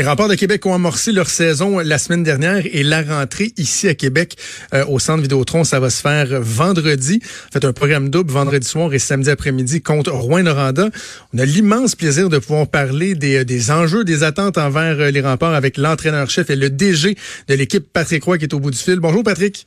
Les remparts de Québec ont amorcé leur saison la semaine dernière et la rentrée ici à Québec euh, au centre Vidéotron, ça va se faire vendredi. Fait un programme double vendredi soir et samedi après-midi contre Rouen-Noranda. On a l'immense plaisir de pouvoir parler des, des, enjeux, des attentes envers euh, les remparts avec l'entraîneur-chef et le DG de l'équipe, Patrick Roy, qui est au bout du fil. Bonjour Patrick.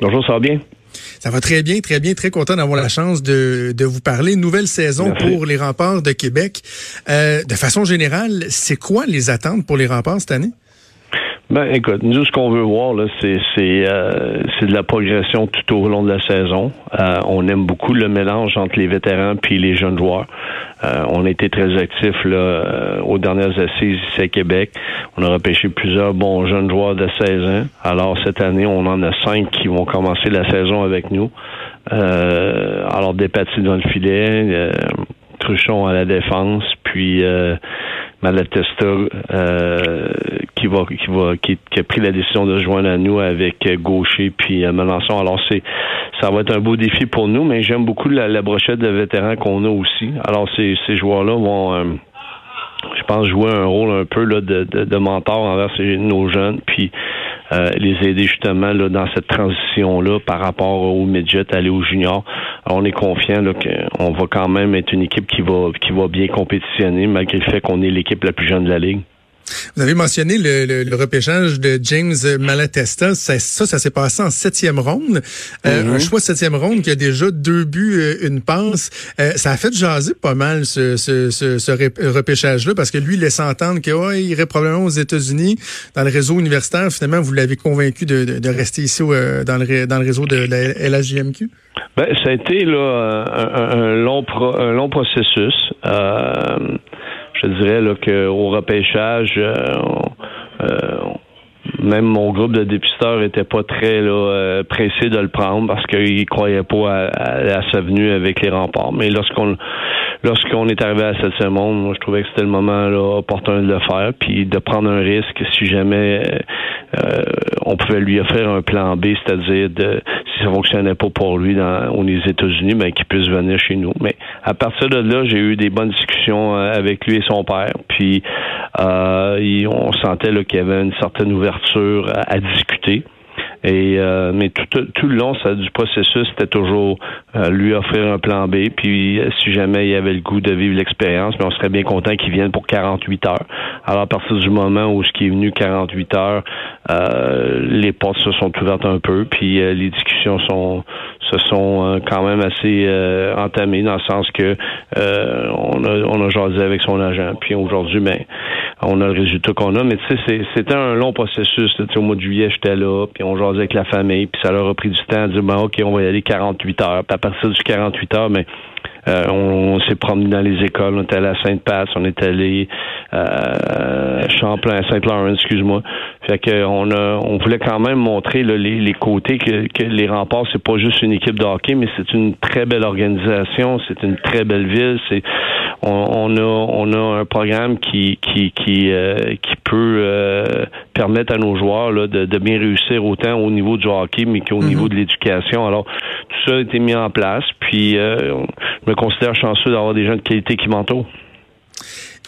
Bonjour, ça va bien? Ça va très bien, très bien, très content d'avoir la chance de, de vous parler. Nouvelle saison pour les remparts de Québec. Euh, de façon générale, c'est quoi les attentes pour les remparts cette année? Ben, écoute, nous, ce qu'on veut voir, là, c'est, c'est, euh, c'est de la progression tout au long de la saison. Euh, on aime beaucoup le mélange entre les vétérans puis les jeunes joueurs. Euh, on a été très actifs là, euh, aux dernières assises ici à Québec. On a repêché plusieurs bons jeunes joueurs de 16 ans. Alors, cette année, on en a cinq qui vont commencer la saison avec nous. Euh, alors, Despatie dans le filet, Truchon à la défense, puis Malatesta euh, qui va qui, a pris la décision de se joindre à nous avec Gaucher puis euh, Melançon. Alors c'est ça va être un beau défi pour nous, mais j'aime beaucoup la, brochette de vétérans qu'on a aussi. Alors ces, ces joueurs-là vont euh, je pense jouer un rôle un peu là, de, mentor envers nos jeunes. Puis euh, les aider justement là, dans cette transition-là par rapport au midget, aller au junior. on est confiant qu'on va quand même être une équipe qui va qui va bien compétitionner malgré le fait qu'on est l'équipe la plus jeune de la ligue. Vous avez mentionné le, repêchage de James Malatesta. Ça, ça, s'est passé en septième ronde. Euh, mm-hmm. Un choix de septième ronde qui a déjà deux buts, euh, une passe. Euh, ça a fait jaser pas mal ce, ce, repêchage-là parce que lui, il laisse entendre qu'il irait probablement aux États-Unis dans le réseau universitaire. Finalement, vous l'avez convaincu de, rester ici dans, le, dans le réseau de la LHJMQ? Ben, ça a été là, un, long, un long processus je dirais là, qu'au repêchage, euh, euh, même mon groupe de dépisteurs était pas très là, euh, pressé de le prendre parce qu'ils croyaient pas à, sa venue avec les remparts. Mais lorsqu'on lorsqu'on est arrivé à cette monde, moi je trouvais que c'était le moment là, opportun de le faire, puis de prendre un risque si jamais euh, on pouvait lui offrir un plan B, c'est-à-dire de si ça fonctionnait pas pour lui dans aux États-Unis, ben qu'il puisse venir chez nous. Mais à partir de là, j'ai eu des bonnes discussions euh, avec lui et son père, puis euh, on sentait qu'il y avait une certaine ouverture à discuter. Et euh, mais tout, tout le long ça, du processus, c'était toujours euh, lui offrir un plan B. Puis euh, si jamais il avait le goût de vivre l'expérience, mais on serait bien content qu'il vienne pour 48 heures. Alors à partir du moment où ce qui est venu 48 heures, les portes se sont ouvertes un peu, puis les discussions sont se sont quand même assez entamées dans le sens que on a on a jasé avec son agent. Puis aujourd'hui, ben on a le résultat qu'on a. Mais tu sais, c'était un long processus. Au mois de juillet, j'étais là, puis on jasait avec la famille, puis ça leur a pris du temps à dire, ben, OK, on va y aller 48 heures. Puis à partir du 48 heures, mais euh, on, s'est promené dans les écoles, on était allé à Sainte-Passe, on est allé euh, Champlain, Saint-Laurent, excuse-moi. Fait que on a, on voulait quand même montrer les, côtés que, que les remparts, c'est pas juste une équipe de hockey, mais c'est une très belle organisation, c'est une très belle ville. C'est on, a on a un programme qui qui qui euh, peut permettre à nos joueurs de, de, bien réussir autant au niveau du hockey, mais qu'au niveau mhm. de l'éducation. Alors tout ça a été mis en place, puis euh, je me considère chanceux d'avoir des gens de qualité qui m'entourent.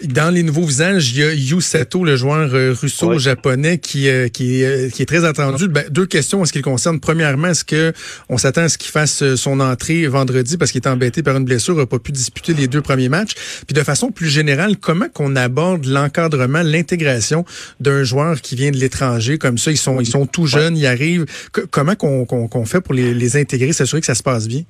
Dans les nouveaux visages, il y a Yu Sato, le joueur euh, russo-japonais, qui, euh, qui, euh, qui, est très attendu. Ben, deux questions en ce qui le concerne. Premièrement, est-ce que on s'attend à ce qu'il fasse son entrée vendredi parce qu'il est embêté par une blessure, n'a pas pu disputer les deux premiers matchs? Puis de façon plus générale, comment qu'on aborde l'encadrement, l'intégration d'un joueur qui vient de l'étranger? Comme ça Ils sont, ils sont tout jeunes, ils arrivent. comment qu'on qu'on fait pour les, les intégrer, s'assurer que ça se passe bien?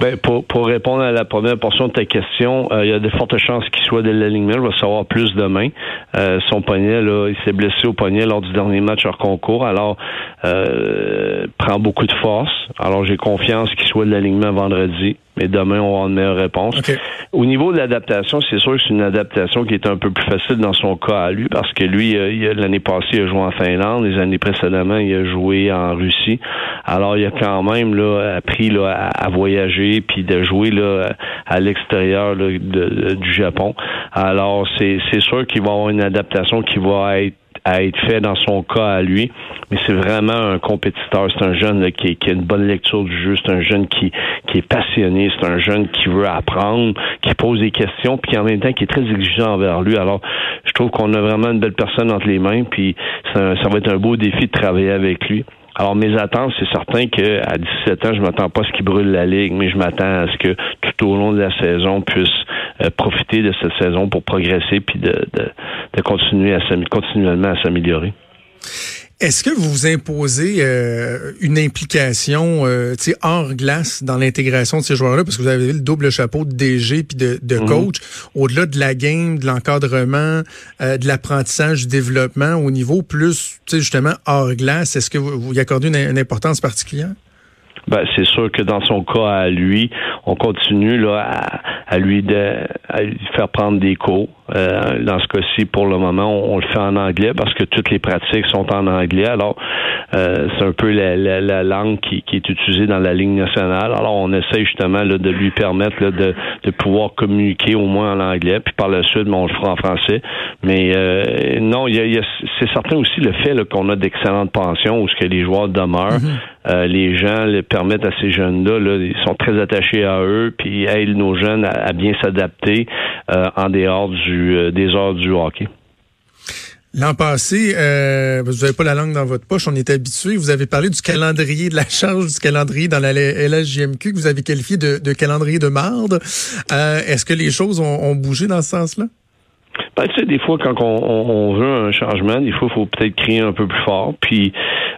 Ben, pour, pour répondre à la première portion de ta question, euh, il y a de fortes chances qu'il soit de l'alignement. Il va savoir plus demain. Euh, son poignet, là, il s'est blessé au poignet lors du dernier match hors concours. Alors, euh, prend beaucoup de force. Alors, j'ai confiance qu'il soit de l'alignement vendredi. Mais demain, on aura une meilleure réponse. Au niveau de l'adaptation, c'est sûr que c'est une adaptation qui est un peu plus facile dans son cas à lui, parce que lui, l'année passée, il a joué en Finlande, les années précédemment, il a joué en Russie. Alors, il a quand même là, appris là, à, voyager, puis de jouer là, à l'extérieur du Japon. Alors, c'est sûr qu'il va avoir une adaptation qui va être à être fait dans son cas à lui. Mais c'est vraiment un compétiteur. C'est un jeune qui, a une bonne lecture du jeu. C'est un jeune qui, qui est passionné. C'est un jeune qui veut apprendre, qui pose des questions, puis en même temps qui est très exigeant envers lui. Alors, je trouve qu'on a vraiment une belle personne entre les mains, puis ça va être un beau défi de travailler avec lui. Alors, mes attentes, c'est certain qu'à 17 ans, je m'attends pas à ce qu'il brûle la ligue, mais je m'attends à ce que tout au long de la saison puisse profiter de cette saison pour progresser puis de, de, continuer à continuellement à s'améliorer. Est-ce que vous vous imposez euh, une implication euh, hors glace dans l'intégration de ces joueurs-là? Parce que vous avez le double chapeau de DG puis de, de mhm. coach. Au-delà de la game, de l'encadrement, euh, de l'apprentissage, du développement, au niveau plus justement hors glace, est-ce que vous, vous y accordez une importance particulière? Ben, c'est sûr que dans son cas à lui, on continue là à, lui de, à lui faire prendre des cours. Euh, dans ce cas-ci, pour le moment, on, le fait en anglais parce que toutes les pratiques sont en anglais. Alors, euh, c'est un peu la, la, langue qui, qui, est utilisée dans la ligne nationale. Alors, on essaie justement là, de lui permettre là, de, de pouvoir communiquer au moins en anglais. Puis par la suite, ben, on le fera en français. Mais euh, non, il y a, c'est certain aussi le fait qu'on a d'excellentes pensions où ce que les joueurs demeurent. Mm-hmm. les gens les permettent à ces jeunes-là, là, ils sont très attachés à eux, puis aident nos jeunes à, bien s'adapter en dehors du euh, des heures du hockey. L'an passé, euh, vous n'avez pas la langue dans votre poche, on est habitué. Vous avez parlé du calendrier, de la charge du calendrier dans la LSJMQ que vous avez qualifié de, calendrier de marde. Euh, est-ce que les choses ont, bougé dans ce sens-là? Ben, tu sais, des fois, quand on, veut un changement, des fois, il faut peut-être crier un peu plus fort. Puis,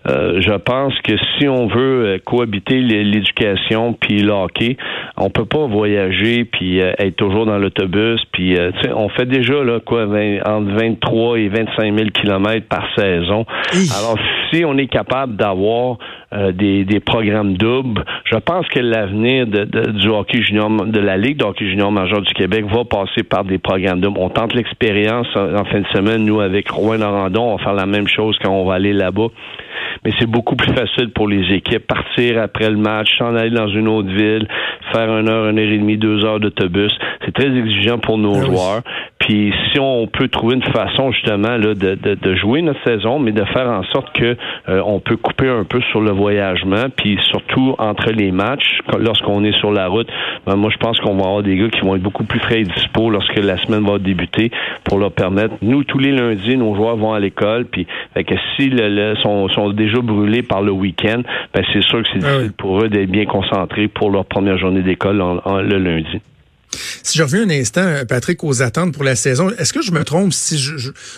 je pense que si on veut cohabiter l'éducation puis le hockey, on peut pas voyager puis euh, être toujours dans l'autobus puis euh, on fait déjà là quoi entre 23 et 25 000 kilomètres par saison. Alors si on est capable d'avoir euh, des, des, programmes doubles, je pense que l'avenir de, du hockey junior de la Ligue de hockey junior majeur du Québec va passer par des programmes doubles. On tente l'expérience en, fin de semaine nous avec Rouen Norandon, on va faire la même chose quand on va aller là-bas mais c'est beaucoup plus facile pour les équipes partir après le match, s'en aller dans une autre ville, faire une heure, une heure et demie, deux heures d'autobus. C'est très exigeant pour nos ah joueurs. Puis si on peut trouver une façon justement là, de, de, de jouer notre saison, mais de faire en sorte que euh, on peut couper un peu sur le voyagement, puis surtout entre les matchs, lorsqu'on est sur la route, ben, moi je pense qu'on va avoir des gars qui vont être beaucoup plus frais et dispo lorsque la semaine va débuter pour leur permettre. Nous tous les lundis, nos joueurs vont à l'école, puis fait que si le, sont, sont déjà brûlés par le week-end, ben c'est sûr que c'est ah difficile pour eux d'être bien concentrés pour leur première journée d'école le lundi. Si je reviens un instant, Patrick, aux attentes pour la saison, est-ce que je me trompe si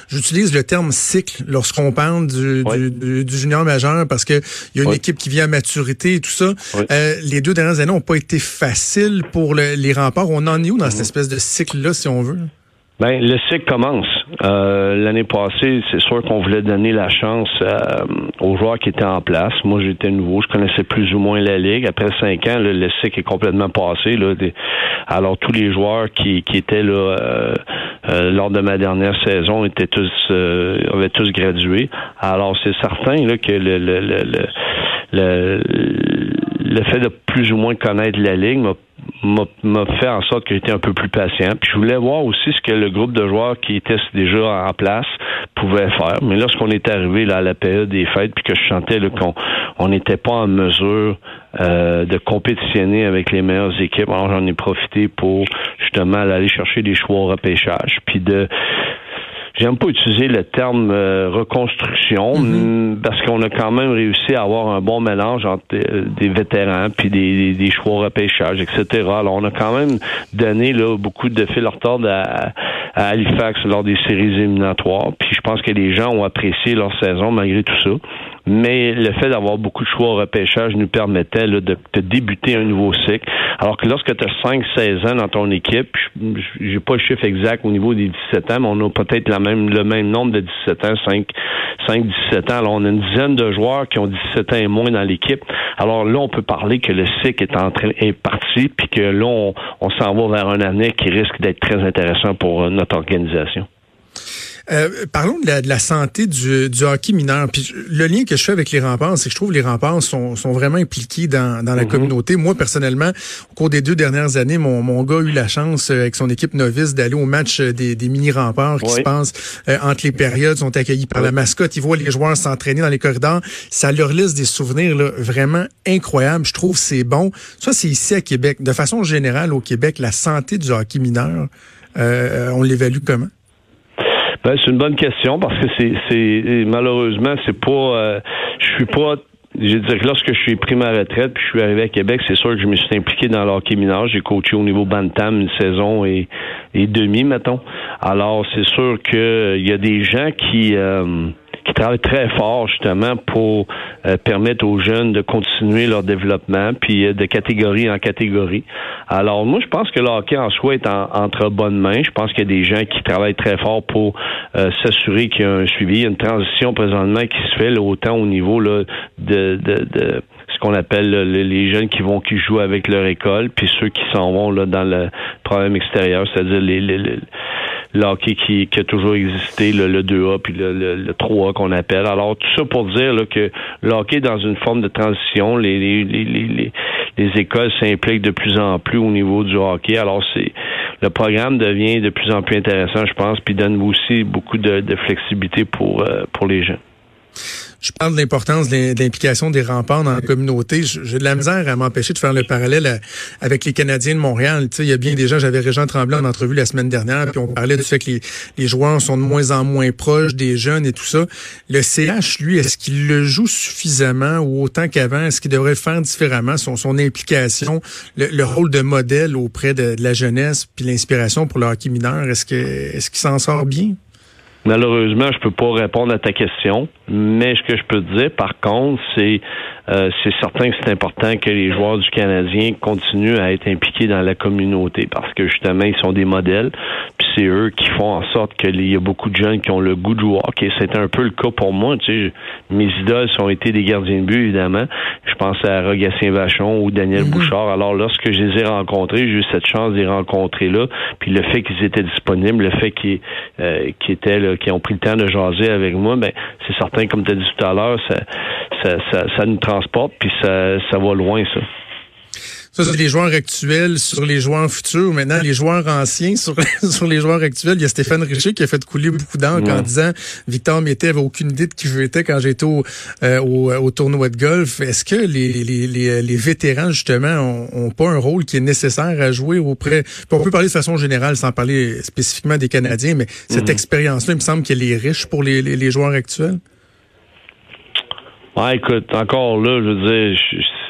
j'utilise le terme cycle lorsqu'on parle du, junior majeur parce que il y a une équipe qui vient à maturité et tout ça. Euh, les deux dernières années n'ont pas été faciles pour les remparts. On en est où dans cette mhm. espèce de cycle-là, si on veut? Ben, le cycle commence. Euh, l'année passée, c'est sûr qu'on voulait donner la chance euh, aux joueurs qui étaient en place. Moi, j'étais nouveau, je connaissais plus ou moins la ligue. Après cinq ans, le cycle est complètement passé. Là, alors, tous les joueurs qui, qui étaient là euh, lors de ma dernière saison étaient tous avaient tous gradué. Alors, c'est certain là, que le, le, le, le, le fait de plus ou moins connaître la ligue m'a m'a fait en sorte que j'étais un peu plus patient. Puis je voulais voir aussi ce que le groupe de joueurs qui était déjà en place pouvait faire. Mais lorsqu'on est arrivé là, à la période des fêtes, puis que je sentais qu'on on n'était pas en mesure euh, de compétitionner avec les meilleures équipes, alors j'en ai profité pour justement aller chercher des choix au repêchage, de J'aime pas utiliser le terme euh, reconstruction mm-hmm. parce qu'on a quand même réussi à avoir un bon mélange entre euh, des vétérans puis des, des, choix repêchage, etc. Alors on a quand même donné là, beaucoup de fil retard à, à Halifax lors des séries éliminatoires. Puis je pense que les gens ont apprécié leur saison malgré tout ça. Mais le fait d'avoir beaucoup de choix au repêchage nous permettait de, de, débuter un nouveau cycle. Alors que lorsque tu as 5-16 ans dans ton équipe, j'ai pas le chiffre exact au niveau des 17 ans, mais on a peut-être la même, le même nombre de 17 ans, 5, 5, 17 ans. Alors, on a une dizaine de joueurs qui ont 17 ans et moins dans l'équipe. Alors là, on peut parler que le cycle est en train est parti, puis que là, on, on s'en va vers un année qui risque d'être très intéressant pour euh, notre organisation. Euh, parlons de la, santé du, hockey mineur. Puis le lien que je fais avec les remparts, c'est que je trouve que les remparts sont, vraiment impliqués dans, la mhm. communauté. Moi, personnellement, au cours des deux dernières années, mon, mon gars a eu la chance, euh, avec son équipe novice, d'aller au match euh, des, mini-remparts qui se passent entre les périodes, sont accueillis par la mascotte. Ils voient les joueurs s'entraîner dans les corridors. Ça leur laisse des souvenirs vraiment incroyables. Je trouve c'est bon. Ça, c'est ici à Québec. De façon générale, au Québec, la santé du hockey mineur, on l'évalue comment? Ben, c'est une bonne question parce que c'est, c'est malheureusement, c'est pas. Euh, je suis pas je dire que lorsque je suis pris ma retraite puis je suis arrivé à Québec, c'est sûr que je me suis impliqué dans l'hockey mineur. J'ai coaché au niveau Bantam une saison et, et demi, mettons. Alors, c'est sûr qu'il y a des gens qui euh, qui travaillent très fort justement pour euh, permettre aux jeunes de continuer leur développement, puis euh, de catégorie en catégorie. Alors moi, je pense que le hockey en soi est entre bonnes mains. Je pense qu'il y a des gens qui travaillent très fort pour euh, s'assurer qu'il y a un suivi. Il y a une transition présentement qui se fait là, autant au niveau là, de, de, de ce qu'on appelle les jeunes qui vont qui jouent avec leur école, puis ceux qui s'en vont là dans le problème extérieur, c'est-à-dire les, les le qui, qui a toujours existé, le, le 2A puis le, le, 3A qu'on appelle. Alors, tout ça pour dire là, que le hockey est dans une forme de transition. Les, les, les, les, les écoles s'impliquent de plus en plus au niveau du hockey. Alors, c'est le programme devient de plus en plus intéressant, je pense, puis donne aussi beaucoup de, de flexibilité pour, euh, pour les gens. Je parle de l'importance de l'implication des remparts dans la communauté. J'ai de la misère à m'empêcher de faire le parallèle avec les Canadiens de Montréal. Tu sais, il y a bien des gens, j'avais Régent Tremblay en entrevue la semaine dernière, puis on parlait du fait que les, joueurs sont de moins en moins proches des jeunes et tout ça. Le CH, lui, est-ce qu'il le joue suffisamment ou autant qu'avant? Est-ce qu'il devrait faire différemment, son, son implication, le, rôle de modèle auprès de, la jeunesse, puis l'inspiration pour le hockey mineur? Est-ce que est-ce qu'il s'en sort bien? Malheureusement, je peux pas répondre à ta question, mais ce que je peux te dire, par contre, c'est euh, c'est certain que c'est important que les joueurs du Canadien continuent à être impliqués dans la communauté parce que justement, ils sont des modèles. Puis c'est eux qui font en sorte qu'il y a beaucoup de jeunes qui ont le goût de jouer hockey. C'est un peu le cas pour moi. Tu sais, mes idoles ont été des gardiens de but, évidemment. Je pense à Rogatien Vachon ou Daniel mhm. Bouchard. Alors, lorsque je les ai rencontrés, j'ai eu cette chance de les rencontrer là. Puis le fait qu'ils étaient disponibles, le fait qu'ils euh, étaient là, qu'ils ont pris le temps de jaser avec moi, ben c'est certain, comme tu as dit tout à l'heure, ça, ça, ça, ça nous transporte, puis ça, ça va loin, ça. Ça, c'est les joueurs actuels sur les joueurs futurs. Maintenant, les joueurs anciens sur, sur les joueurs actuels. Il y a Stéphane Richer qui a fait couler beaucoup d'encre en disant Victor Mété avait aucune idée de qui j'étais quand j'étais au, euh, au, au, tournoi de golf. Est-ce que les, les, les, les, vétérans, justement, ont, ont, pas un rôle qui est nécessaire à jouer auprès... on peut parler de façon générale, sans parler spécifiquement des Canadiens, mais cette mhm. expérience-là, il me semble qu'elle est riche pour les, les, joueurs actuels. Ouais, écoute, encore là, je veux dire,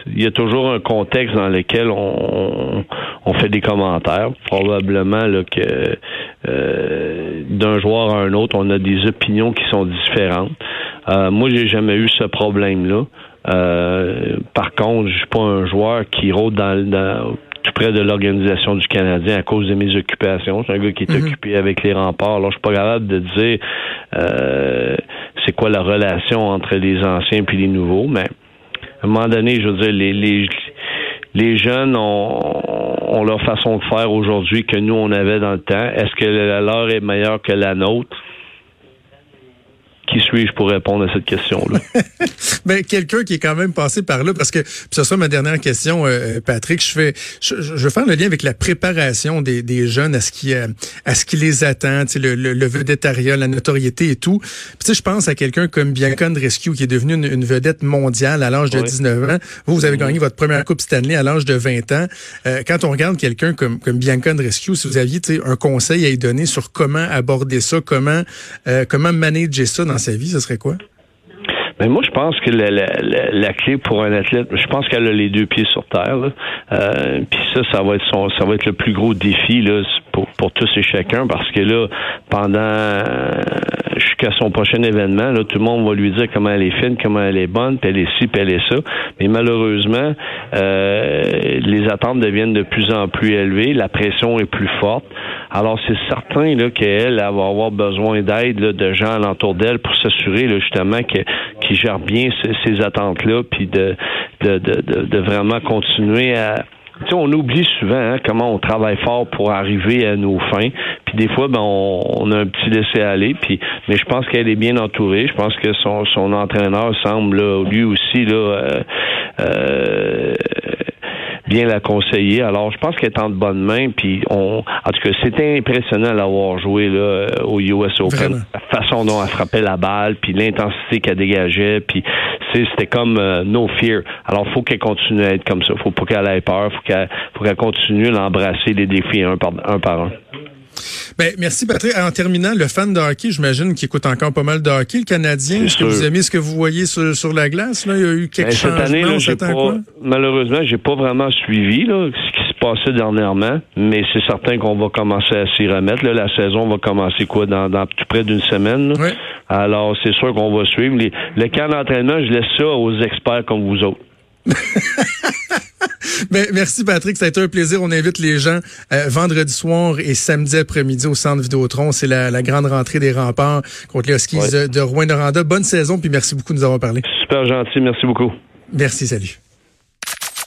il y a toujours un contexte dans lequel on, on fait des commentaires. Probablement là, que euh, d'un joueur à un autre, on a des opinions qui sont différentes. Euh, moi, j'ai jamais eu ce problème-là. Euh, par contre, je suis pas un joueur qui rôde dans, dans tout près de l'organisation du Canadien à cause de mes occupations. Suis un gars qui est mhm. occupé avec les remparts. Alors, je suis pas capable de dire euh, c'est quoi la relation entre les anciens et les nouveaux, mais à un moment donné, je veux dire, les, les, les jeunes ont, ont leur façon de faire aujourd'hui que nous, on avait dans le temps. Est-ce que la leur est meilleure que la nôtre? Qui suis-je pour répondre à cette question-là? ben, quelqu'un qui est quand même passé par là, parce que ce sera ma dernière question, euh, Patrick. Je fais, je, je, faire le lien avec la préparation des, des jeunes à ce qui, euh, à ce qui les attend, le, le, le vedettariat, la notoriété et tout. Puis, je pense à quelqu'un comme Bianca Rescue qui est devenu une, vedette mondiale à l'âge de 19 ans. Vous, vous avez gagné votre première Coupe Stanley à l'âge de 20 ans. Euh, quand on regarde quelqu'un comme, comme Bianca Rescue, si vous aviez un conseil à y donner sur comment aborder ça, comment, comment manager ça dans sa vie, ce serait quoi? Ben, moi, je pense que la, clé pour un athlète, je pense qu'elle a les deux pieds sur terre. Euh, Puis ça, ça va être son, ça va être le plus gros défi. Pour tous et chacun parce que là, pendant jusqu'à son prochain événement, là, tout le monde va lui dire comment elle est fine, comment elle est bonne, puis elle est ci, puis elle est ça. Mais malheureusement, euh, les attentes deviennent de plus en plus élevées, la pression est plus forte. Alors c'est certain qu'elle va avoir besoin d'aide de gens alentour d'elle pour s'assurer justement qu'il gère bien ces, attentes-là, puis de de, de, de vraiment continuer à on oublie souvent hein, comment on travaille fort pour arriver à nos fins. Puis des fois, ben, on, a un petit laisser-aller. Puis, mais je pense qu'elle est bien entourée. Je pense que son, son entraîneur semble lui aussi là, euh, euh, bien la conseiller. Alors, je pense qu'elle est en de bonnes mains. Puis, on, en tout cas, c'était impressionnant d'avoir joué là, au US Open. La façon dont elle frappait la balle, puis l'intensité qu'elle dégageait. Puis, c'était comme euh, no fear. Alors, faut qu'elle continue à être comme ça. Faut pas qu'elle ait peur. Faut qu'elle, faut qu'elle continue à embrasser les défis un par un. Par un. Ben, merci Patrick. En terminant, le fan de hockey, j'imagine qu'il écoute encore pas mal de hockey, le Canadien. Est-ce que vous aimez ce que vous voyez sur, la glace? Là? Il y a eu quelques ben. Cette année, là, pas, malheureusement, j'ai pas vraiment suivi là, ce qui se passait dernièrement, mais c'est certain qu'on va commencer à s'y remettre. Là. La saison va commencer quoi dans, dans tout près d'une semaine. Alors, c'est sûr qu'on va suivre. le camp d'entraînement, je laisse ça aux experts comme vous autres. Ben, merci Patrick, ça a été un plaisir. On invite les gens euh, vendredi soir et samedi après-midi au centre Vidéotron. C'est la, grande rentrée des remparts contre les Huskies de, de Rouen-Noranda. Bonne saison, puis merci beaucoup de nous avoir parlé. Super gentil, merci beaucoup. Merci, salut.